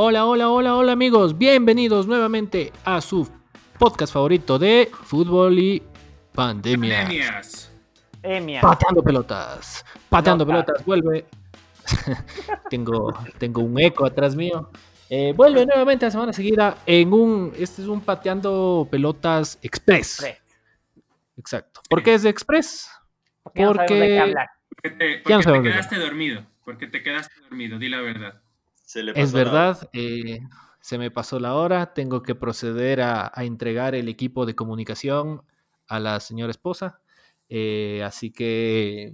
Hola, hola, hola, hola amigos, bienvenidos nuevamente a su podcast favorito de fútbol y pandemias. Pandemias. Emia. Pateando pelotas, pateando Pelota. pelotas, vuelve. tengo, tengo un eco atrás mío. Eh, vuelve nuevamente a semana seguida en un, este es un pateando pelotas express. Pre. Exacto. ¿Por qué es de express? Porque no sabemos de qué Porque- hablar. Porque te, porque quedaste dormido. Porque te quedaste dormido, di la verdad. Se le Es pasó verdad, eh, se me pasó la hora, tengo que proceder a, a entregar el equipo de comunicación a la señora esposa, eh, así que,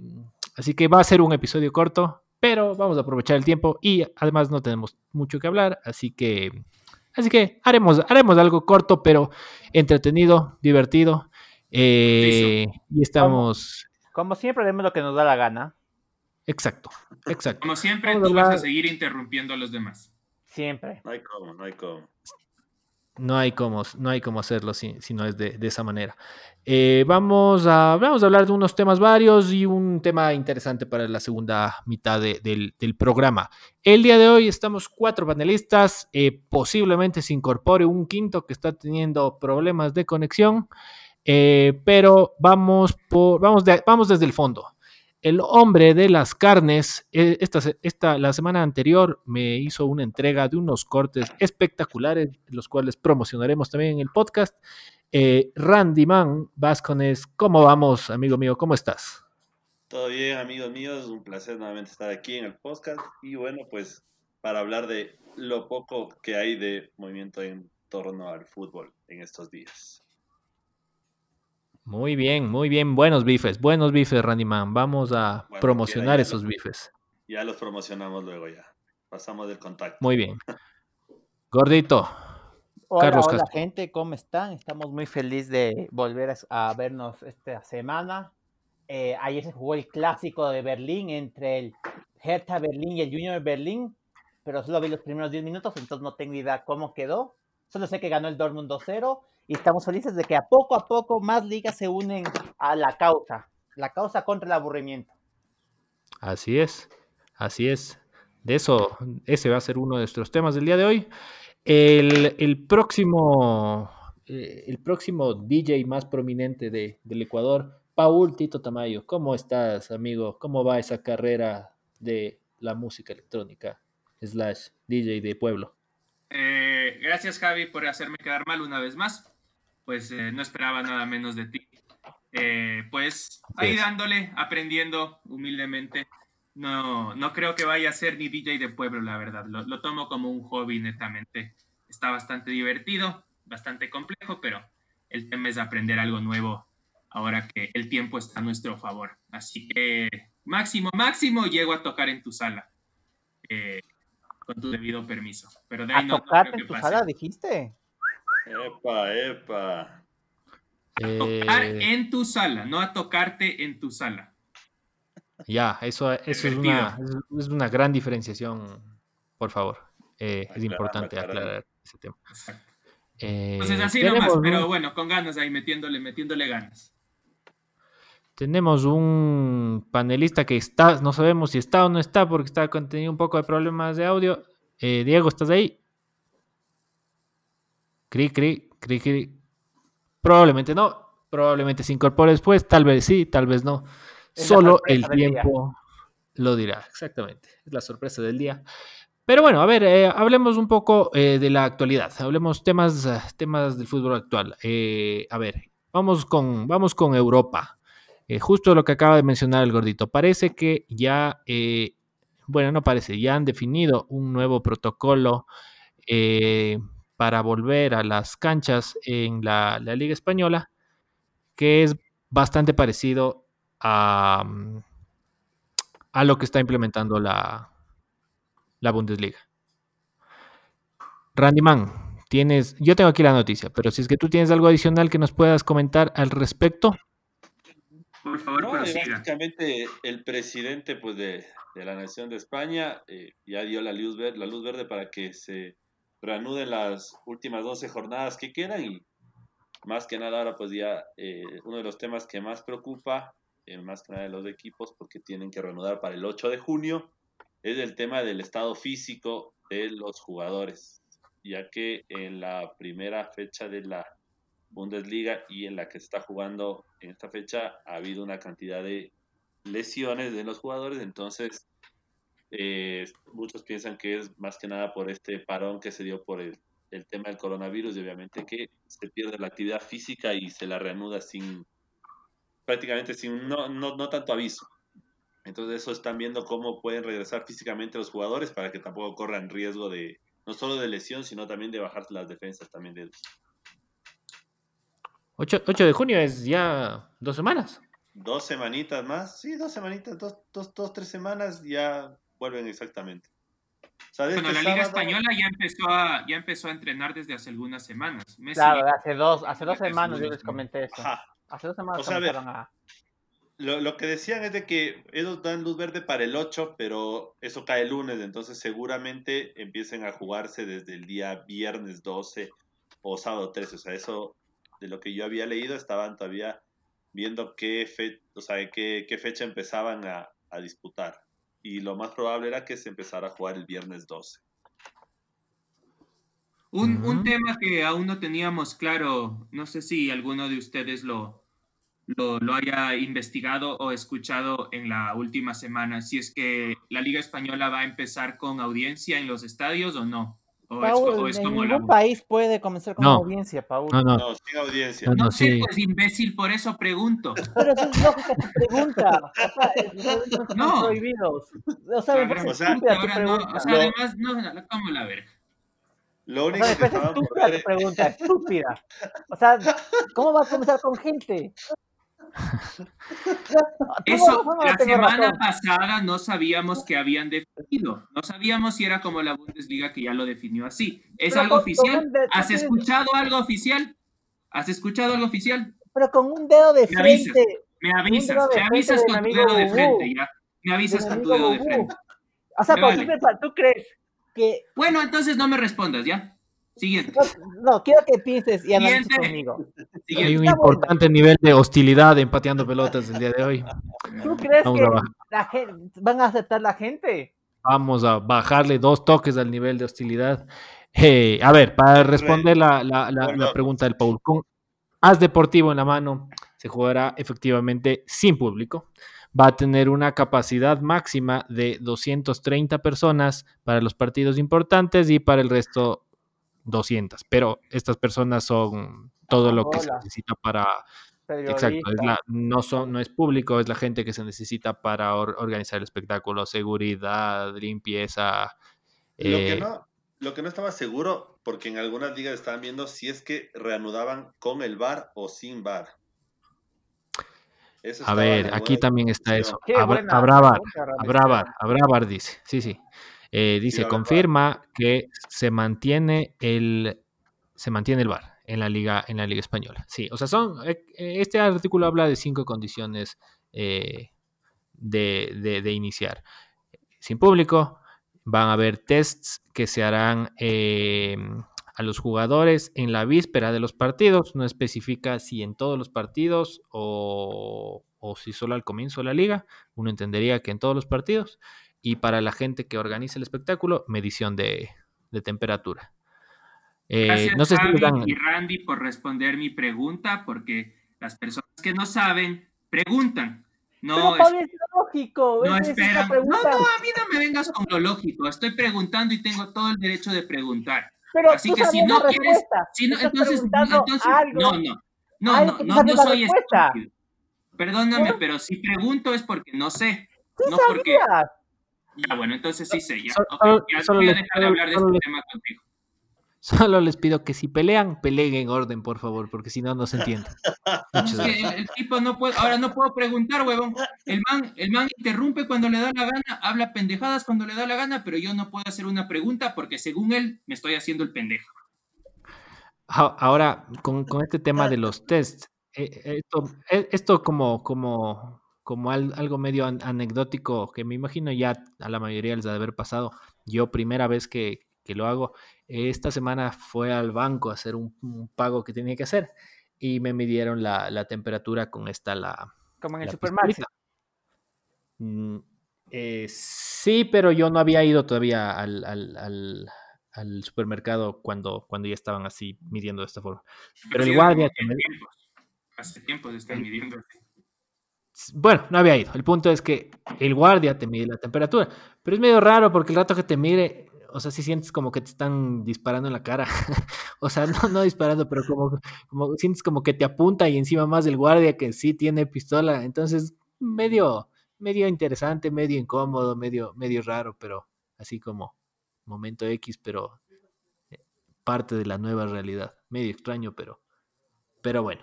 así que va a ser un episodio corto, pero vamos a aprovechar el tiempo y además no tenemos mucho que hablar, así que, así que haremos, haremos algo corto pero entretenido, divertido, eh, y estamos, Como siempre, haremos lo que nos da la gana. Exacto, exacto. Como siempre, Vamos a tú vas a seguir interrumpiendo a los demás. Siempre. No hay cómo, no hay cómo. No hay cómo, no hay cómo hacerlo si, si no es de, de esa manera. Eh, vamos, a, vamos a hablar de unos temas varios y un tema interesante para la segunda mitad de- del, del programa. El día de hoy estamos cuatro panelistas, eh, posiblemente se incorpore un quinto que está teniendo problemas de conexión, eh, pero vamos, por, vamos, de- vamos desde el fondo. El hombre de las carnes, eh, esta, esta, la semana anterior me hizo una entrega de unos cortes espectaculares, los cuales promocionaremos también en el podcast. Eh, Randy Man Vascones, ¿cómo vamos, amigo mío? ¿Cómo estás? Todo bien, amigos míos, un placer nuevamente estar aquí en el podcast y bueno, pues para hablar de lo poco que hay de movimiento en torno al fútbol en estos días. Muy bien, muy bien. Buenos bifes, buenos bifes, Randy Man. Vamos a Bueno, promocionar esos bifes. Ya los promocionamos luego ya. Pasamos del contacto. Muy bien. Gordito, Hola, Carlos hola Castro. gente, ¿cómo están? Estamos muy felices de volver a, a vernos esta semana. Eh, ayer se jugó el clásico de Berlín entre el Hertha Berlín y el Junior Berlín, pero solo vi los primeros 10 minutos, entonces no tengo idea cómo quedó. Solo sé que ganó el Dortmund 2-0 y estamos felices de que a poco a poco más ligas se unen a la causa, la causa contra el aburrimiento. así es, así es. De eso, ese va a ser uno de nuestros temas del día de hoy. El, el próximo, eh, el próximo DJ más prominente de, del Ecuador, Paul Tito Tamayo. ¿Cómo estás, amigo? ¿Cómo va esa carrera de la música electrónica slash DJ de pueblo? Eh, gracias, Javi, por hacerme quedar mal una vez más. Pues eh, no esperaba nada menos de ti. Eh, pues ahí dándole, aprendiendo humildemente. No, no creo que vaya a ser ni DJ de pueblo, la verdad. Lo, lo tomo como un hobby netamente. Está bastante divertido, bastante complejo, pero el tema es aprender algo nuevo ahora que el tiempo está a nuestro favor. Así que máximo, máximo llego a tocar en tu sala. eh, con tu debido permiso. Pero de ahí ¿A no, no tocarte creo en que tu pase. sala, dijiste? Epa, epa. A tocar Eh, en tu sala, no a tocarte en tu sala. Ya, eso, eso es, una, es- una gran diferenciación, por favor. Eh, es importante aclarar ese tema. Exacto. Eh, Entonces así tenemos, nomás, pero bueno, con ganas ahí, metiéndole, metiéndole ganas. tenemos un panelista que está, no sabemos si está o no está porque está con tenido un poco de problemas de audio. Eh, Diego, ¿estás ahí? Cri, cri, cri, cri. Probablemente no, probablemente se incorpore después, tal vez sí, tal vez no. Es Solo el tiempo lo dirá, exactamente. Es la sorpresa del día. Pero bueno, a ver, eh, hablemos un poco eh, de la actualidad. Hablemos temas, temas del fútbol actual. Eh, a ver, vamos con, vamos con Europa. Justo lo que acaba de mencionar el gordito. Parece que ya, bueno, no parece, ya han definido un nuevo protocolo para volver a las canchas en la, la Liga Española, que es bastante parecido a, mm, a lo que está implementando la, la Bundesliga. Randy Man, tienes, yo tengo aquí la noticia, pero si es que tú tienes algo adicional que nos puedas comentar al respecto. Por favor, No, básicamente el presidente pues, de, de la Nación de España eh, ya dio la luz, ver- la luz verde para que se reanuden las últimas 12 jornadas que quedan y más que nada ahora pues ya eh, uno de los temas que más preocupa, eh, más que nada de los equipos porque tienen que reanudar para el 8 de junio es el tema del estado físico de los jugadores, ya que en la primera fecha de la Bundesliga y en la que se está jugando en esta fecha ha habido una cantidad de lesiones de los jugadores, entonces eh, muchos piensan que es más que nada por este parón que se dio por el, el, tema del coronavirus y obviamente que se pierde la actividad física y se la reanuda sin prácticamente sin no, no, no tanto aviso. Entonces eso están viendo cómo pueden regresar físicamente los jugadores para que tampoco corran riesgo de no solo de lesión, sino también de bajar las defensas también de ellos. 8, 8 de junio es ya dos semanas. Dos semanitas más, sí, dos semanitas, dos, dos, dos tres semanas ya vuelven exactamente. O sea, bueno, este la Liga sábado... Española ya empezó, a, ya empezó a entrenar desde hace algunas semanas. Messi, claro, hace dos, hace dos semanas yo les comenté eso. Ajá. Hace dos semanas o sea, a ver, a... Lo, lo, que decían es de que ellos dan luz verde para el 8, pero eso cae el lunes, entonces seguramente empiecen a jugarse desde el día viernes 12 o sábado 13. O sea, eso de lo que yo había leído estaban todavía viendo qué, fe, o sea, qué, qué fecha empezaban a, a, disputar. Y lo más probable era que se empezara a jugar el viernes 12. Un, un tema que aún no teníamos claro, no sé si alguno de ustedes lo, lo, lo, haya investigado o escuchado en la última semana, si es que la Liga Española va a empezar con audiencia en los estadios o no. O Paul, es, o es como ningún la... país puede comenzar con No. audiencia, Paul. No, no, No, sin audiencia. no, No sí. pues imbécil, por eso pregunto. Pero es lógica tu pregunta. O sea, No. prohibidos. O sea, O sea, Ahora no, o sea, además, no, no, ¿cómo la verga? Lo O único sea, me que estúpida ver tu pregunta, estúpida. O sea, ¿cómo vas a comenzar con gente? Eso, ¿Cómo la semana pasada no sabíamos que habían definido. No sabíamos si era como la Bundesliga que ya lo definió así. ¿Es Pero algo oficial? ¿Has escuchado algo oficial? ¿Has escuchado algo oficial? Pero con un dedo de Me avisas. frente. Me avisas, me avisas con tu dedo de frente, ya. Me avisas con tu dedo de frente. O sea, vale. ¿tú, crees- ¿tú crees que Bueno, entonces no me respondas, ¿ya? Siguiente. No, no, quiero que pienses y analices Siguiente. conmigo. Hay un Está bueno. importante nivel de hostilidad empateando pelotas el día de hoy. ¿Tú crees Vamos que a bajar. la gente, van a aceptar la gente? Vamos a bajarle dos toques al nivel de hostilidad. Eh, a ver, para responder la, la- la- Bueno. la pregunta del Paul, con As Deportivo en la mano, se jugará efectivamente sin público. Va a tener una capacidad máxima de 230 personas para los partidos importantes y para el resto 200. Pero estas personas son todo lo que se necesita para, Exacto, es Periodista. la, no, son, no es público, es la gente que se necesita para or- organizar el espectáculo, seguridad, limpieza. Lo que eh, no, lo que no estaba seguro, porque en algunas ligas estaban viendo si es que reanudaban con el bar o sin bar. Eso a ver, aquí también está eso. Habrá, bar, habrá bar, habrá bar, dice. Sí, sí. Eh, dice, bar. confirma que se mantiene el se mantiene el bar en la liga en la liga española. Sí, o sea, son eh, eh, este artículo habla de cinco condiciones eh, de, de- de iniciar. Sin público, van a haber tests que se harán eh, a los jugadores en la víspera de los partidos. No especifica si en todos los partidos o, o si solo al comienzo de la liga. Uno entendería que en todos los partidos. Y para la gente que organiza el espectáculo, medición de, de temperatura. Eh, Gracias, no sé Javi dan- y Randy, por responder mi pregunta, porque las personas que no saben, preguntan. No, Pero es- lógico. no es esperan. No, no, a mí no me vengas con lo lógico. Estoy preguntando y tengo todo el derecho de preguntar. Pero Así tú que si no quieres, si no, entonces, entonces, algo. no, no, no, no, no, soy respuesta. estúpido. Perdóname, ¿Eh? pero si pregunto es porque no sé. Tú No porque. Ya, bueno, entonces sí sé. Ya, Solo- ya solo voy a les- dejar de hablar de este les- tema contigo. Solo les pido que si pelean, peleen en orden, por favor, porque si no, no se entiende. Muchas Es que gracias. el, el tipo no puede, ahora no puedo preguntar, huevón. El man, el man interrumpe cuando le da la gana, habla pendejadas cuando le da la gana, pero yo no puedo hacer una pregunta porque según él me estoy haciendo el pendejo. Ahora, con, con este tema de los tests, eh, esto, eh, esto como, como, como al- algo medio an- anecdótico, que me imagino ya a la mayoría les ha de haber pasado. Yo, primera vez que, que lo hago, esta semana fue al banco a hacer un, un pago que tenía que hacer y me midieron la, la temperatura con esta, la, Como en el pistolita. Mm, eh, Sí, pero yo no había ido todavía al, al, al, al supermercado cuando, cuando ya estaban así midiendo de esta forma. Pero el sí, guardia... hace también- tiempos, Hace tiempo se están midiendo. Bueno, no había ido. El punto es que el guardia te mide la temperatura. Pero es medio raro porque el rato que te mire, o sea, si sientes como que te están disparando en la cara. o sea, no, no disparando, pero como, sientes como que te apunta y encima más el guardia que sí tiene pistola. Entonces, medio, medio interesante, medio incómodo, medio, medio raro, pero así como momento X, pero eh, parte de la nueva realidad. Medio extraño, pero, pero bueno.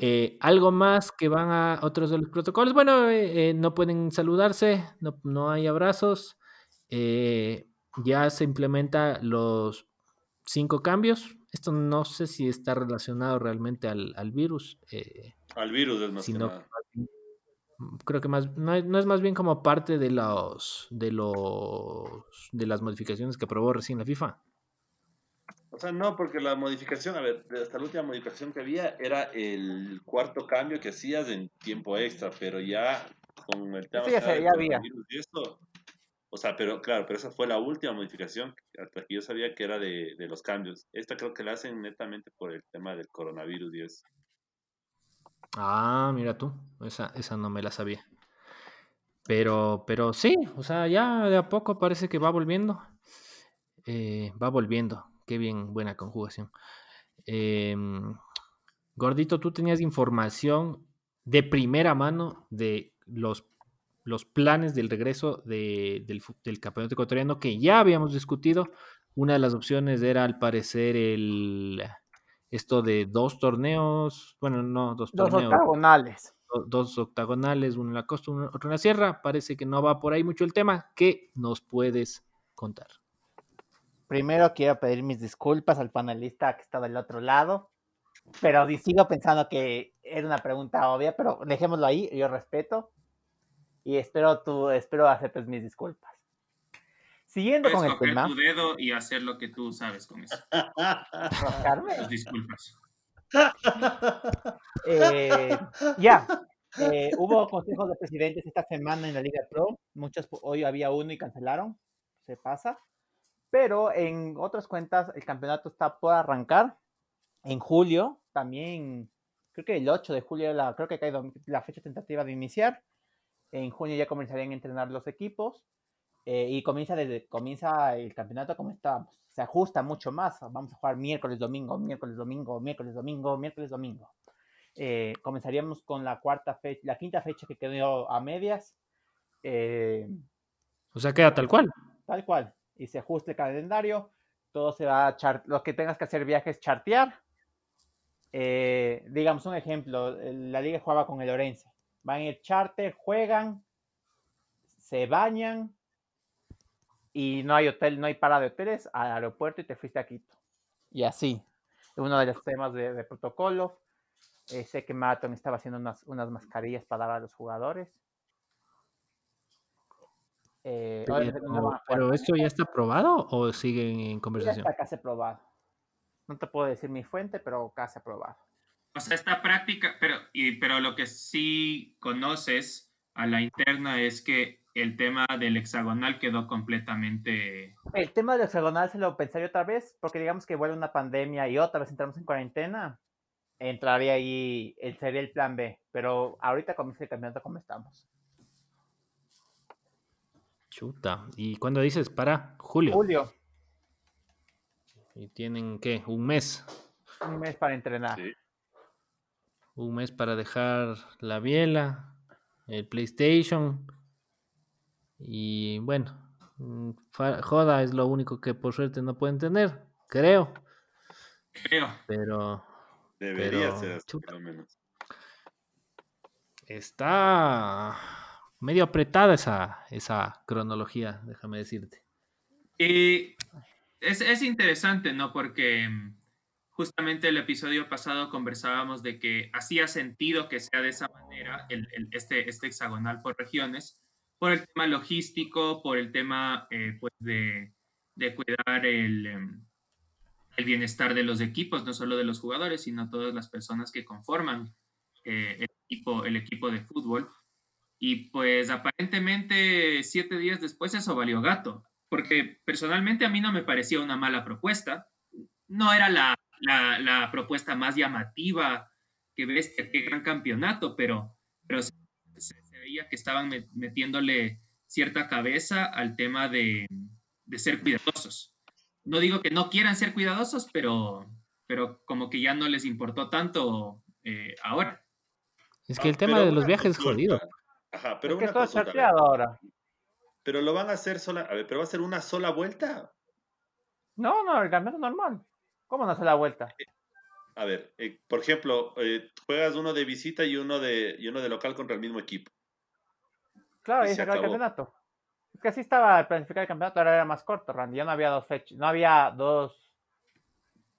Eh, algo más que van a otros de los protocolos. Bueno, eh, eh, no pueden saludarse, no, no hay abrazos. eh, ya se implementa los cinco cambios. Esto no sé si está relacionado realmente al, al virus. eh, Al virus es más que sino nada. creo que más no, es- no es más bien como parte de los de los de las modificaciones que aprobó recién la FIFA. O sea, no, porque la modificación, a ver, de- hasta la última modificación que había era el cuarto cambio que hacías en tiempo extra, pero ya con el tema Eso ya del ya había. coronavirus y esto, o sea, pero claro, pero esa fue la última modificación, hasta que yo sabía que era de, de los cambios. Esta creo que la hacen netamente por el tema del coronavirus y eso. Ah, mira tú, esa, esa no me la sabía. Pero, pero sí, o sea, ya de a poco parece que va volviendo. Eh, va volviendo. Qué bien, buena conjugación. Em, Gordito, tú tenías información de primera mano de los, los planes del regreso de- del, campeonato ecuatoriano que ya habíamos discutido. Una de las opciones era, al parecer, el esto de dos torneos, bueno, no dos Dos torneos, octagonales. do- dos octagonales, uno en la costa, uno- otro en la sierra. Parece que no va por ahí mucho el tema. ¿Qué nos puedes contar? Primero quiero pedir mis disculpas al panelista que está del otro lado, pero sigo pensando que era una pregunta obvia, pero dejémoslo ahí, yo respeto y espero tú, espero aceptes mis disculpas. Siguiendo Puedes con el tema, tu dedo y hacer lo que tú sabes con eso. Tus disculpas. eh, ya, eh, hubo consejos de presidentes esta semana en la Liga Pro, muchos hoy había uno y cancelaron, se pasa, pero en otras cuentas el campeonato está por arrancar en julio, también creo que el 8 de julio, la, creo que caído la fecha tentativa de iniciar, en junio ya comenzarían a entrenar los equipos eh, y comienza, desde, comienza el campeonato como estábamos, se ajusta mucho más, vamos a jugar miércoles, domingo, miércoles, domingo, miércoles, domingo, miércoles, domingo. Eh, comenzaríamos con la cuarta fecha, la quinta fecha que quedó a medias, eh, O sea, queda tal cual. tal cual, y se ajuste el calendario, todo se va a char lo que tengas que hacer viajes chartear. Eh, digamos un ejemplo, el- la liga jugaba con el Orense, van a ir charter, juegan, se bañan y no hay hotel, no hay parada de hoteles al aeropuerto y te fuiste a Quito. Y así, uno de los temas de, de protocolo. Eh, sé que Marathon estaba haciendo unas, unas mascarillas para dar a los jugadores. Eh, obviamente no Pero, pero con ¿esto ya está aprobado o siguen en ya conversación? está casi aprobado. No te puedo decir mi fuente, pero casi aprobado. O sea, esta práctica, pero, y, pero lo que sí conoces a la interna es que el tema del hexagonal quedó completamente... El tema del hexagonal se lo pensaría otra vez, porque digamos que vuelve una pandemia y otra vez entramos en cuarentena. Entraría ahí, el, sería el plan B. Pero ahorita comienza el campeonato como estamos. Chuta. ¿Y cuándo dices? Para julio. Julio, ¿Y tienen qué? Un mes. un mes para entrenar. Sí. Un mes para dejar la biela, el PlayStation. Y bueno, mm, joda es lo único que por suerte no pueden tener, creo. Creo. Pero Debería Pero, ser así, chuta. por lo menos. está medio apretada esa, esa cronología, déjame decirte. Y es, es interesante, ¿no? Porque mm, justamente el episodio pasado conversábamos de que hacía sentido que sea de esa manera el, este, este hexagonal por regiones, por el tema logístico, por el tema eh, pues de, de cuidar el, em, el bienestar de los equipos, no solo de los jugadores, sino todas las personas que conforman eh, el, equipo, el equipo de fútbol. Y pues aparentemente siete días después eso valió gato, porque personalmente a mí no me parecía una mala propuesta. No era la, la, propuesta más llamativa que ves, qué gran campeonato, pero, pero se, veía que estaban metiéndole cierta cabeza al tema de, de ser cuidadosos. No digo que no quieran ser cuidadosos, pero, pero como que ya no les importó tanto eh, ahora. Es que el tema de los viajes es jodido. Ajá, pero es que ahora. Pero lo van a hacer sola, a ver, pero va a ser una sola vuelta. No, no, el campeonato normal. ¿Cómo una sola vuelta? Eh, a ver, eh, por ejemplo, juegas uno de visita y uno de, y uno de local contra el mismo equipo. Claro, y, se acabó el campeonato. Es que así estaba planificado el campeonato, ahora era más corto, Randy. Ya no había dos fechas, no había dos.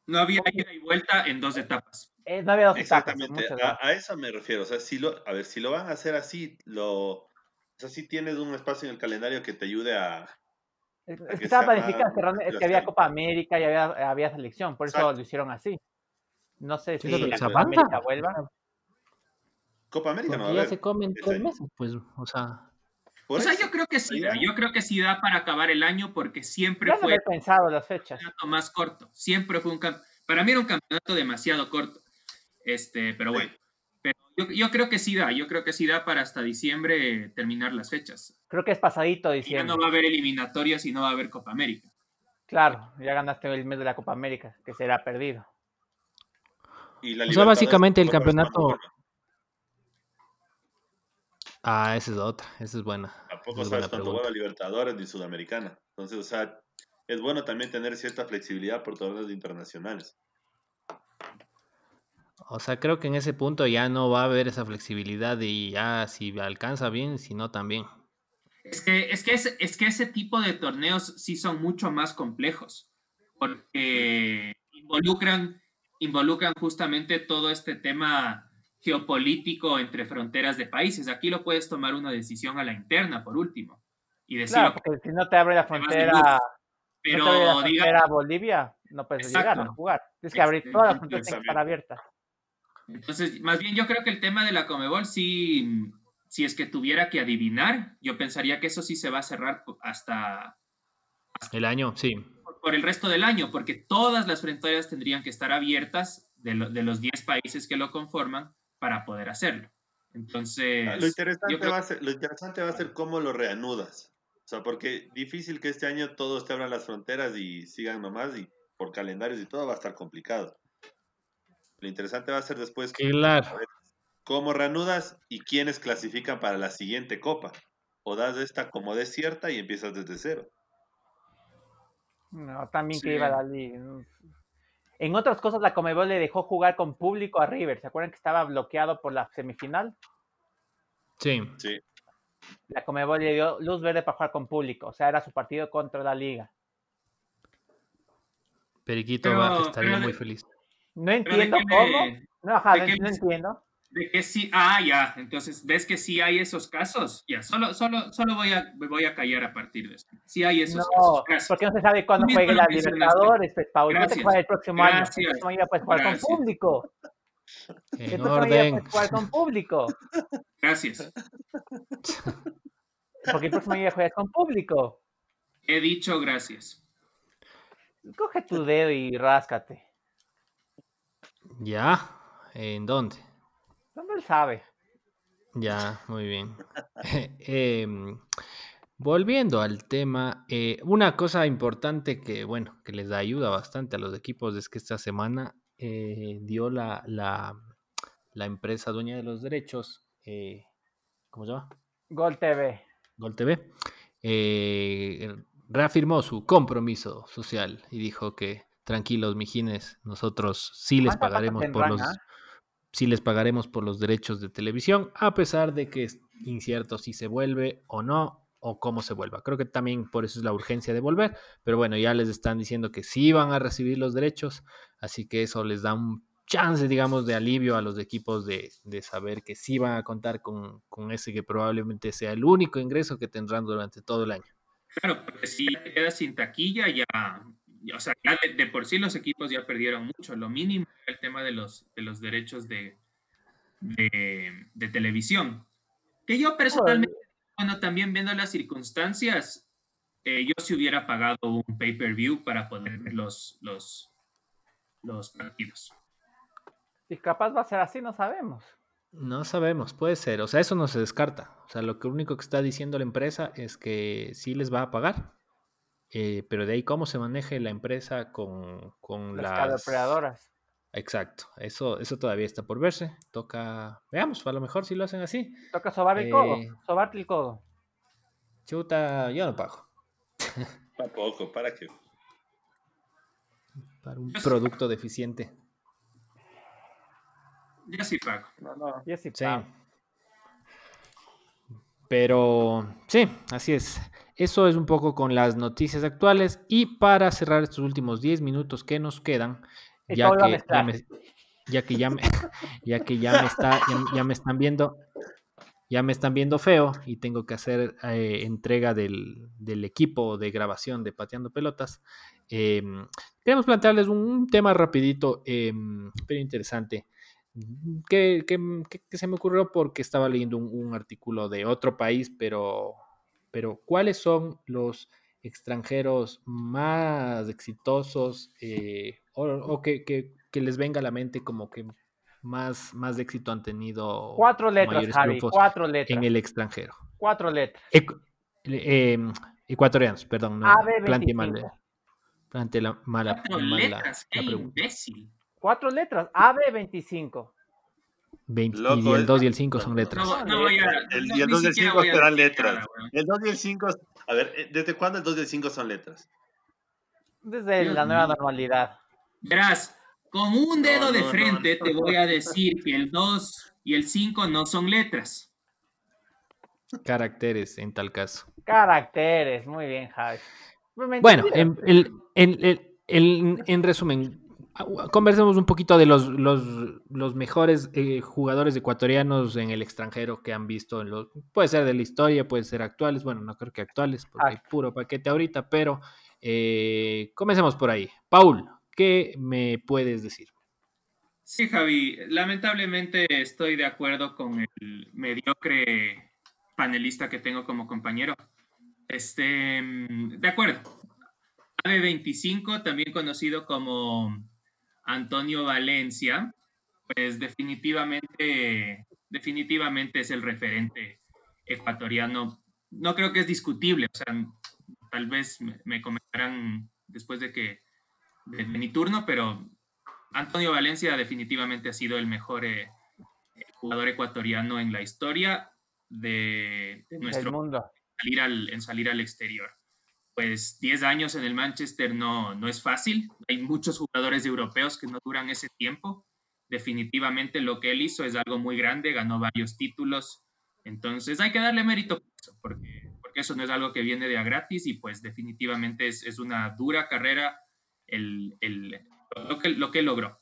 No había ida y vuelta en dos etapas. Eh, no había dos Exactamente, a, eso me refiero. O sea, si lo, a ver, si lo van a hacer así, lo, o sea, si tienes un espacio en el calendario que te ayude a. Es, que, estaba planificado, es que había Copa América y había, había selección, por eso lo hicieron así. No sé si la Copa América vuelva. Copa América no. ya se comen tres meses, pues, o sea. O sea, yo creo que sí, yo creo que sí da para acabar el año porque siempre fue no pensado las fechas. un campeonato más corto. Siempre fue un para mí era un campeonato demasiado corto. Este, pero bueno. Pero yo, creo que sí da, yo creo que sí da para hasta diciembre terminar las fechas. Creo que es pasadito diciembre. ya no va a haber eliminatorias y no va a haber Copa América. Claro, ya ganaste el mes de la Copa América, que será perdido. Y o sea, básicamente el campeonato, Ah, esa es otra, esa es buena. Tampoco sabes cuánto juega Libertadores ni Sudamericana. Entonces, o sea, es bueno también tener cierta flexibilidad por torneos internacionales. O sea, creo que en ese punto ya no va a haber esa flexibilidad y ya si alcanza bien, si no también. Es que, es que, es que ese tipo de torneos sí son mucho más complejos, porque involucran, involucran justamente todo este tema geopolítico entre fronteras de países. Aquí lo puedes tomar una decisión a la interna, por último. Y decir, claro, porque si no te abre la frontera, pero a Bolivia, no puedes llegar a jugar. Tienes que abrir todas las fronteras que están abiertas. Entonces, más bien yo creo que el tema de la Comebol, sí, si es que tuviera que adivinar, yo pensaría que eso sí se va a cerrar hasta... el año, sí. Por, el resto del año, porque todas las fronteras tendrían que estar abiertas de, de los 10 países que lo conforman para poder hacerlo. Entonces, lo interesante, va a ser, lo interesante va a ser cómo lo reanudas. O sea, porque difícil que este año todos te abran las fronteras y sigan nomás y por calendarios y todo va a estar complicado. Lo interesante va a ser después cómo reanudas y quiénes clasifican para la siguiente copa. O das esta como desierta y empiezas desde cero. No, también que iba a en otras cosas, la Comebol le dejó jugar con público a River. ¿Se acuerdan que estaba bloqueado por la semifinal? Sí. sí. La Comebol le dio luz verde para jugar con público. O sea, era su partido contra la liga. Periquito va, estaría muy feliz. No entiendo cómo. No, ajá, no entiendo de que sí, ah, ya, entonces, ¿ves que sí hay esos casos? Ya, solo, solo, solo voy a, voy a callar a partir de esto. Sí hay esos no, casos. porque no se sabe cuándo juegue la Libertadores, pues, Paul, no te juega el próximo año, el próximo año puedes jugar con público. En el orden. puedes jugar con público. Gracias. Porque el próximo año juegas con público. He dicho gracias. Coge tu dedo y ráscate. ¿Ya? ¿En dónde? ¿Dónde él sabe? Ya, muy bien. Em, volviendo al tema, eh, una cosa importante que, bueno, que les da ayuda bastante a los equipos es que esta semana eh, dio la, la, la, empresa dueña de los derechos, eh, ¿cómo se llama? Gol TV. Gol TV. reafirmó su compromiso social y dijo que tranquilos, mijines, nosotros sí les pagaremos por los si les pagaremos por los derechos de televisión, a pesar de que es incierto si se vuelve o no, o cómo se vuelva. Creo que también por eso es la urgencia de volver, pero bueno, ya les están diciendo que sí van a recibir los derechos, así que eso les da un chance, digamos, de alivio a los equipos de, saber que sí van a contar con, con, ese que probablemente sea el único ingreso que tendrán durante todo el año. Claro, porque si quedas sin taquilla ya o sea, ya de, por sí los equipos ya perdieron mucho. Lo mínimo el tema de los, de los derechos de, de, televisión. Que yo personalmente, bueno, también viendo las circunstancias, eh, yo si hubiera pagado un pay-per-view para poder ver los, los, los partidos. Y capaz va a ser así, no sabemos. No sabemos, puede ser. O sea, eso no se descarta. O sea, lo que único que está diciendo la empresa es que sí les va a pagar. Eh, pero de ahí cómo se maneje la empresa con, con Las las... operadoras. Exacto, eso, eso todavía está por verse. Toca, veamos, a lo mejor si lo hacen así. Toca sobar el codo, Eh, sobarte el codo. Chuta, yo no pago. Tampoco, ¿para qué? Para un sí. producto deficiente. Yo sí pago. No, no. Yo sí Sí. pago. Pero sí, así es. Eso es un poco con las noticias actuales. Y para cerrar estos últimos 10 minutos que nos quedan, ya que, ya me, ya que ya me, ya que ya me está, ya, ya me están viendo, ya me están viendo feo y tengo que hacer eh, entrega del, del equipo de grabación de Pateando Pelotas. eh, queremos plantearles un, un tema rapidito, eh, pero interesante. Que, que- que- que se me ocurrió porque estaba leyendo un, un artículo de otro país, pero, pero ¿cuáles son los extranjeros más exitosos eh, o, o que, que- que les venga a la mente como que más, más éxito han tenido Cuatro letras, Javi, cuatro letras. en el extranjero? Cuatro letras. Eh, em, ecuatorianos, perdón, no, planteé mal, AB25. planteé la mala, Cuatro mal la- letras, la qué imbécil. Cuatro letras. AB25. 20 Loco, y el es- 2 y el 5 son letras. No, no voy a. El- no, y el ni 2 y el siquiera 5 voy a serán letras. weón. El 2 y el 5, a ver, eh, ¿desde cuándo el 2 y el 5 son letras? Desde Dios la nueva mío. normalidad. Verás, con un dedo No, de frente no. te voy a decir que el 2 y el 5 no son letras. Caracteres en tal caso. Caracteres. Muy bien, Javi. Pues Bueno, en, el- en- el- el- en resumen, conversemos un poquito de los, los, los mejores eh, jugadores ecuatorianos en el extranjero que han visto en los. Puede ser de la historia, puede ser actuales. Bueno, no creo que actuales, porque Ah. hay puro paquete ahorita, pero eh, comencemos por ahí. Paul, ¿qué me puedes decir? Sí, Javi, lamentablemente estoy de acuerdo con el mediocre panelista que tengo como compañero. Este, de acuerdo. AB25, también conocido como Antonio Valencia, pues definitivamente, definitivamente es el referente ecuatoriano. No creo que es discutible, o sea, tal vez me, me comentarán después de que de, mi turno, pero Antonio Valencia definitivamente ha sido el mejor eh, jugador ecuatoriano en la historia de, de El nuestro mundo. salir al, en salir al exterior. Pues 10 años en el Manchester no, no es fácil. Hay muchos jugadores europeos que no duran ese tiempo. Definitivamente lo que él hizo es algo muy grande, ganó varios títulos. Entonces hay que darle mérito por eso, porque, porque eso no es algo que viene de a gratis y pues definitivamente es, es una dura carrera el, el- lo, que, lo que logró.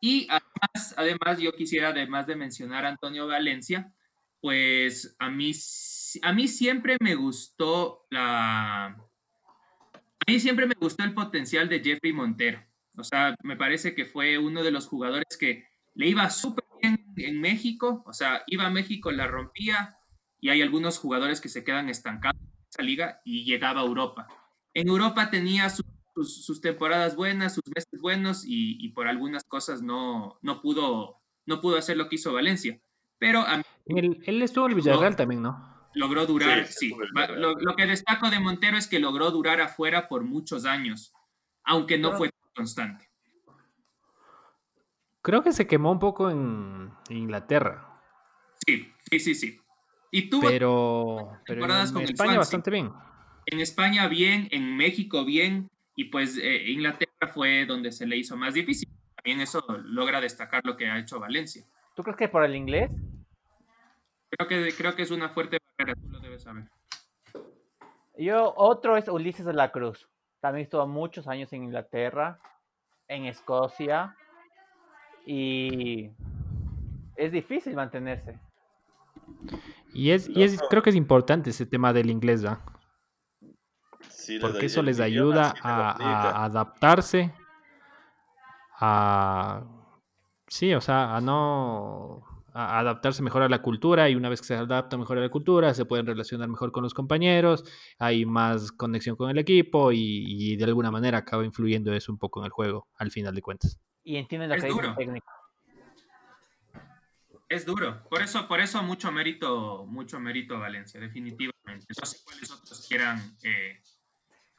Y además, además, yo quisiera, además de mencionar a Antonio Valencia, pues a mí, a mí siempre me gustó la... A mí siempre me gustó el potencial de Jeffrey Montero. O sea, me parece que fue uno de los jugadores que le iba súper bien en México. O sea, iba a México, la rompía y hay algunos jugadores que se quedan estancados en esa liga y llegaba a Europa. En Europa tenía su- sus, sus temporadas buenas, sus meses buenos y, y por algunas cosas no, no, pudo, no pudo hacer lo que hizo Valencia. Pero a mí Él, él estuvo en el Villarreal también, ¿no? Logró durar, Sí. Lo, lo que destaco de Montero es que logró durar afuera por muchos años, aunque no fue constante. Creo que se quemó un poco en Inglaterra, Sí, sí, sí, sí. Y tuvo pero, pero en, con España bastante bien. en España bien, en México bien, y pues eh, Inglaterra fue donde se le hizo más difícil. También eso logra destacar lo que ha hecho Valencia. ¿Tú crees que por el inglés? Creo que, creo que es una fuerte tú lo debes saber. Yo, otro es Ulises de la Cruz. También estuvo muchos años en Inglaterra, en Escocia. Y es difícil mantenerse. Y es, y es creo que es importante ese tema del inglés. Sí, les Porque eso les ayuda a, a adaptarse a... Sí, o sea, a no, adaptarse mejor a la cultura y una vez que se adapta mejor a la cultura se pueden relacionar mejor con los compañeros, hay más conexión con el equipo y, de alguna manera acaba influyendo eso un poco en el juego al final de cuentas. Y entienden lo que dice el técnico. Es duro, por eso, por eso mucho mérito, mucho mérito a Valencia, definitivamente. No sé cuáles otros quieran, eh,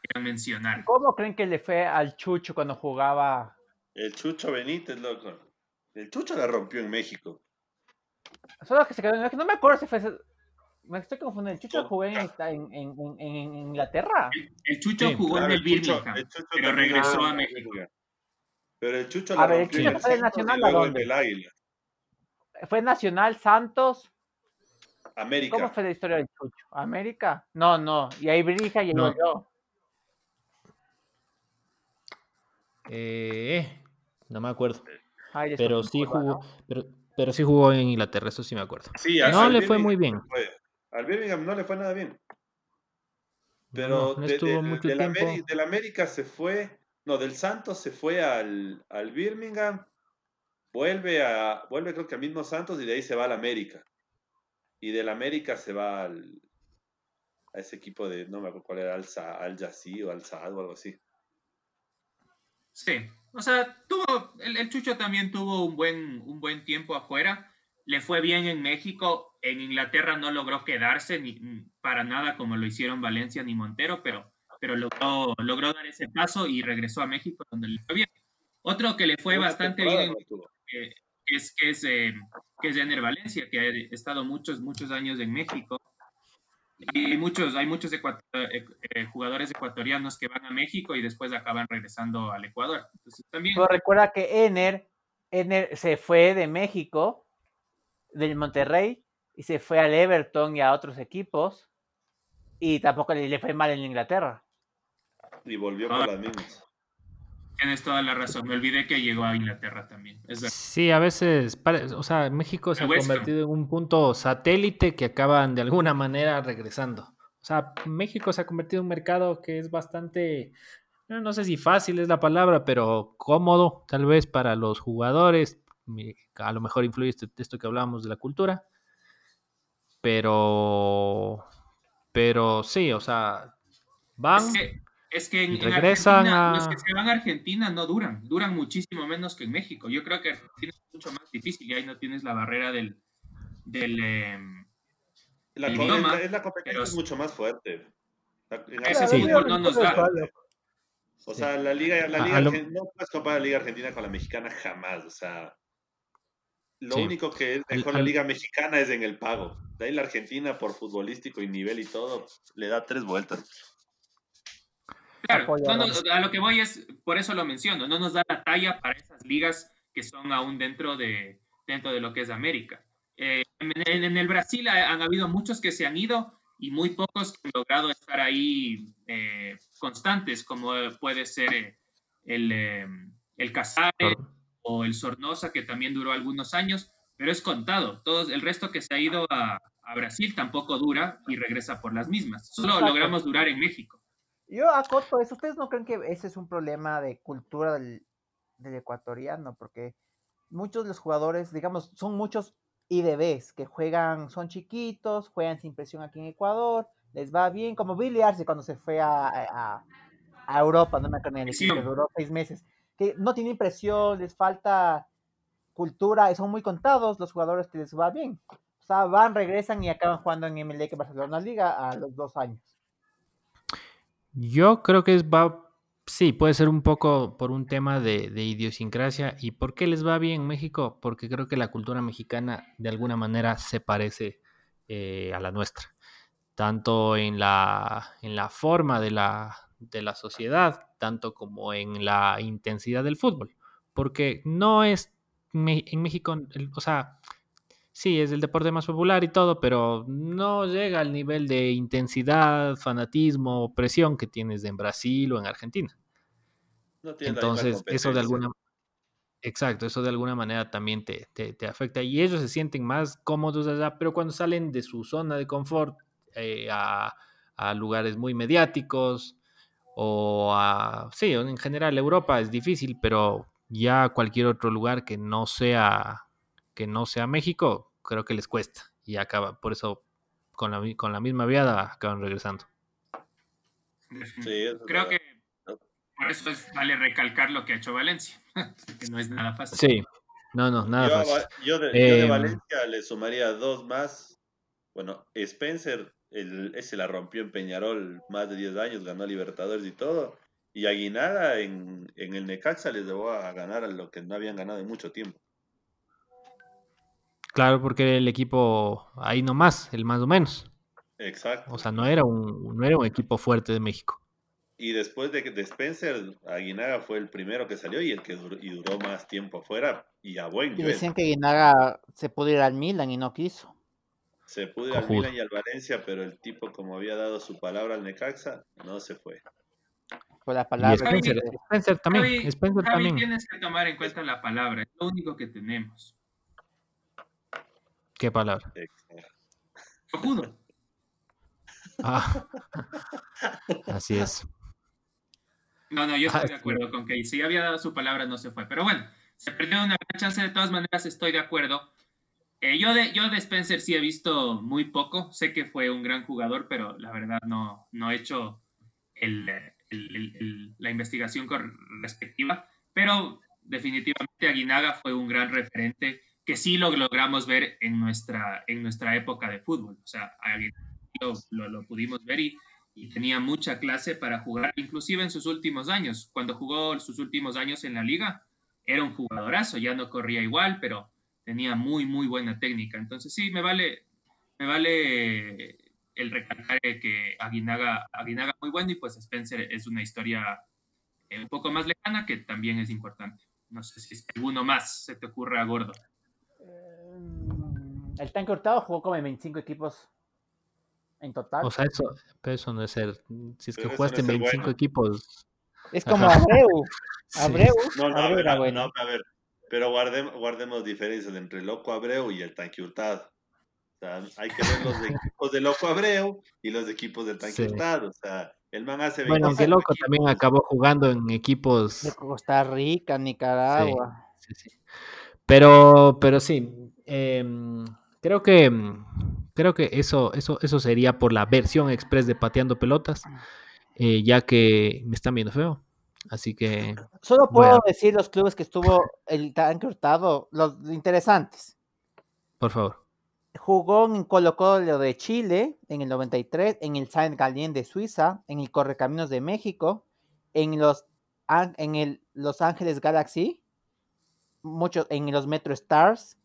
quieran mencionar. ¿Cómo creen que le fue al Chucho cuando jugaba? El Chucho Benítez, loco. El Chucho la rompió en México. Solo que se quedó en México. No me acuerdo si fue. Me estoy confundiendo. ¿El Chucho jugó en, en, en, en Inglaterra? El, Chucho jugó en el Birmingham, pero regresó a México. Pero el Chucho la a ver, el Chucho fue Nacional a dónde? El Águila. Fue Nacional Santos. América. ¿Cómo fue la historia del Chucho? ¿América? No, no. Y ahí Brija y no. yo. Eh, no me acuerdo. pero sí jugó, pero, pero sí jugó en Inglaterra, eso sí me acuerdo. no le fue muy bien. al Birmingham no le fue nada bien. Pero no, estuvo mucho del, América, del, América se fue, no, del Santos se fue al, al Birmingham Vuelve a, vuelve creo que al mismo Santos y de ahí se va al América. Y del América se va al, a ese equipo de, no me acuerdo cuál era, Al, Al o Al Saad o algo así. Sí, o sea, tuvo, el, Chucho también tuvo un buen, un buen tiempo afuera. Le fue bien en México, en Inglaterra no logró quedarse ni, para nada como lo hicieron Valencia ni Montero, pero, pero logró, logró dar ese paso y regresó a México donde le fue bien. Otro que le fue bastante bien que, es, que, es, eh, que es Jenner Valencia, que ha estado muchos, muchos años en México. Y muchos, hay muchos eh, eh, jugadores ecuatorianos que van a México y después acaban regresando al Ecuador. Entonces, también... Pero recuerda que Ener, Ener se fue de México, del Monterrey, y se fue al Everton y a otros equipos, y tampoco le, fue mal en Inglaterra. Y volvió por las mismas. Tienes toda la razón. Me olvidé que llegó a Inglaterra también. sí, a veces, o sea, México se ha convertido en un punto satélite que acaban de alguna manera regresando. O sea, México se ha convertido en un mercado que es bastante, no sé si fácil es la palabra, pero cómodo tal vez para los jugadores. A lo mejor influye este, esto que hablábamos de la cultura. Pero, pero sí, o sea, van. Es que en, Argentina, los que se van a Argentina no duran, duran muchísimo menos que en México. Yo creo que Argentina es mucho más difícil y ahí no tienes la barrera del, del, em, la, idioma. Es, la competencia es mucho más fuerte. ese fútbol no nos da. O sea, la liga, la liga no puedes comparar la liga argentina con la mexicana jamás. O sea, lo único que es mejor la liga mexicana es en el pago. De ahí la Argentina por futbolístico y nivel y todo le da tres vueltas. Claro, a lo que voy es, por eso lo menciono, no nos da la talla para esas ligas que son aún dentro de, dentro de lo que es América. Eh, en, el Brasil han habido muchos que se han ido y muy pocos que han logrado estar ahí eh, constantes, como puede ser eh, el, el Casares o el Sornosa, que también duró algunos años, pero es contado. Todos, el resto que se ha ido a, a Brasil tampoco dura y regresa por las mismas. Solo logramos durar en México. Yo acoto eso. ¿Ustedes no creen que ese es un problema de cultura del, ecuatoriano? Porque muchos de los jugadores, digamos, son muchos IDBs que juegan, son chiquitos, juegan sin presión aquí en Ecuador, les va bien, como Billy Arce cuando se fue a, Europa, no me acuerdo ni el que duró seis meses, que no tienen presión, les falta cultura, son muy contados los jugadores que les va bien. O sea, van, regresan y acaban jugando en MLE Barcelona Liga a los dos años. Yo creo que va, sí, puede ser un poco por un tema de, idiosincrasia. ¿Y por qué les va bien en México? Porque creo que la cultura mexicana de alguna manera se parece eh, a la nuestra, tanto en la, en la forma de la, de la sociedad, tanto como en la intensidad del fútbol. Porque no es en México, o sea, sí, es el deporte más popular y todo, pero no llega al nivel de intensidad, fanatismo, presión que tienes en Brasil o en Argentina. Entonces, eso de alguna Exacto, eso de alguna manera también te, te, afecta y ellos se sienten más cómodos allá, pero cuando salen de su zona de confort eh, a, a, lugares muy mediáticos o a, sí, en general Europa es difícil, pero ya cualquier otro lugar que no sea que no sea México, creo que les cuesta y acaba, por eso con la, con la misma viada acaban regresando. Sí, Creo que por eso es- vale recalcar lo que ha hecho Valencia, que no es nada fácil. Sí, no, no, nada Yo, fácil. Yo de, yo de Em, Valencia le sumaría dos más. Bueno, Spencer, el, ese la rompió en Peñarol más de 10 años, ganó Libertadores y todo. Y Aguinaga en, en el Necaxa les llevó a ganar a lo que no habían ganado en mucho tiempo. Claro, porque el equipo ahí nomás, el más o menos. Exacto. O sea, no era un, no era un equipo fuerte de México. Y después de, de Spencer, Aguinaga fue el primero que salió y el que duró, y duró más tiempo afuera y a buen Y nivel. decían que Guinaga se pudo ir al Milan y no quiso. Se pudo ir al. Milan y al Valencia, pero el tipo, como había dado su palabra al Necaxa, no se fue. Fue la Y palabra. Spencer, Spencer también, Javi, Spencer Javi, también. tienes que tomar en cuenta la palabra, es lo único que tenemos. ¿Qué palabra? Cojudo. Ah. Así es. No, no, yo Ah, estoy de sí. acuerdo con que si había dado su palabra no se fue. Pero bueno, se perdió una gran chance. De todas maneras, estoy de acuerdo. Eh, yo, de, yo de Spencer sí he visto muy poco. Sé que fue un gran jugador, pero la verdad no, no he hecho el, el- el- el- la investigación respectiva. Pero definitivamente Aguinaga fue un gran referente que sí lo logramos ver en nuestra, en nuestra época de fútbol. O sea, lo, lo- lo pudimos ver y, y tenía mucha clase para jugar, inclusive en sus últimos años. Cuando jugó sus últimos años en la liga, era un jugadorazo, ya no corría igual, pero tenía muy, muy buena técnica. Entonces sí, me vale, me vale el recalcar que Aguinaga, Aguinaga muy bueno y pues Spencer es una historia eh, un poco más lejana que también es importante. No sé si es alguno más se te ocurre a gordo. El tanque Hurtado jugó como en 25 equipos en total. O sea, eso, pero eso no es ser. Si es que Pero jugaste no en ser 25 bueno. equipos. es como ajá. Abreu. Sí. Abreu, No, no, a Abreu ver, era a- bueno. no, a ver, pero guardemos, guardemos diferencias entre Loco Abreu y el Tanque Hurtado. O sea, hay que ver los equipos de Loco Abreu y los equipos del Tanque Sí. Hurtado. O sea, el man hace Bueno, aunque 25 loco también acabó jugando en equipos. De Costa Rica, Nicaragua. Sí, sí. Pero, pero sí, em, creo que em, creo que eso, eso, eso sería por la versión express de pateando pelotas, eh, ya que me están viendo feo. Así que Solo puedo a- decir los clubes que estuvo el tanque Hurtado, los interesantes. por favor. Jugó en Colo Colo de Chile en el 93, en el Saint Gallen de Suiza, en el Correcaminos de México, en los, en el Los Ángeles Galaxy, muchos en los Metro Stars.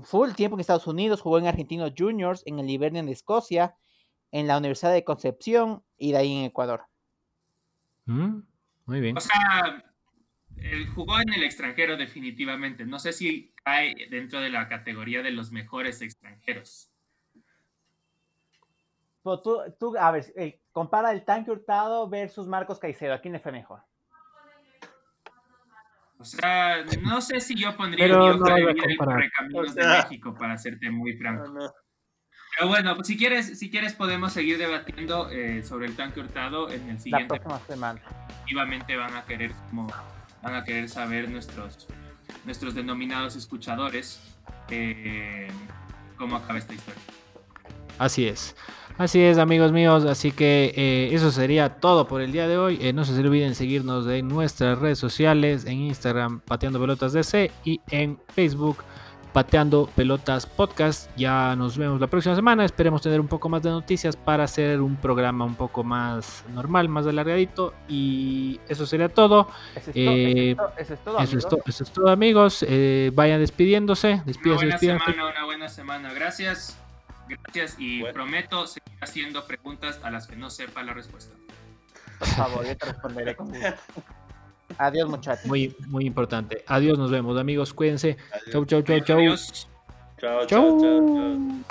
Full tiempo en Estados Unidos, jugó en Argentinos Juniors, en el Hibernian de Escocia, en la Universidad de Concepción y de ahí en Ecuador. Mm, Muy bien. O sea, él jugó en el extranjero definitivamente. No sé si cae dentro de la categoría de los mejores extranjeros. Pero tú, tú, a ver, eh, compara el tanque Hurtado versus Marcos Caicedo. ¿A quién le fue mejor? O sea, no sé si yo pondría Pero mi no de O de. México, para serte muy franco. No, no. Pero bueno, pues si quieres, si quieres podemos seguir debatiendo eh, sobre el tanque hurtado en el La siguiente. próxima semana. Efectivamente van a querer como van a querer saber nuestros nuestros denominados escuchadores eh, cómo acaba esta historia. Así es. Así es, amigos míos. Así que eh, eso sería todo por el día de hoy. Eh, no se olviden seguirnos en nuestras redes sociales, en Instagram Pateando Pelotas DC y en Facebook Pateando Pelotas Podcast. Ya nos vemos la próxima semana. Esperemos tener un poco más de noticias para hacer un programa un poco más normal, más alargadito. Y eso sería todo. Eso es, Eh, todo, eso es todo. Eso es, amigos. to- eso es todo, amigos. Eh, vayan despidiéndose. Una Despídase, buena despídase. semana, una buena semana. Gracias. Gracias y Bueno. prometo seguir haciendo preguntas a las que no sepa la respuesta. Por favor, yo te responderé con. Adiós, muchachos. Muy, muy importante. Adiós, nos vemos, amigos. Cuídense. Adiós. Chau, chau, chau, chau. Adiós. Chao, chao, chao, chao. Chau.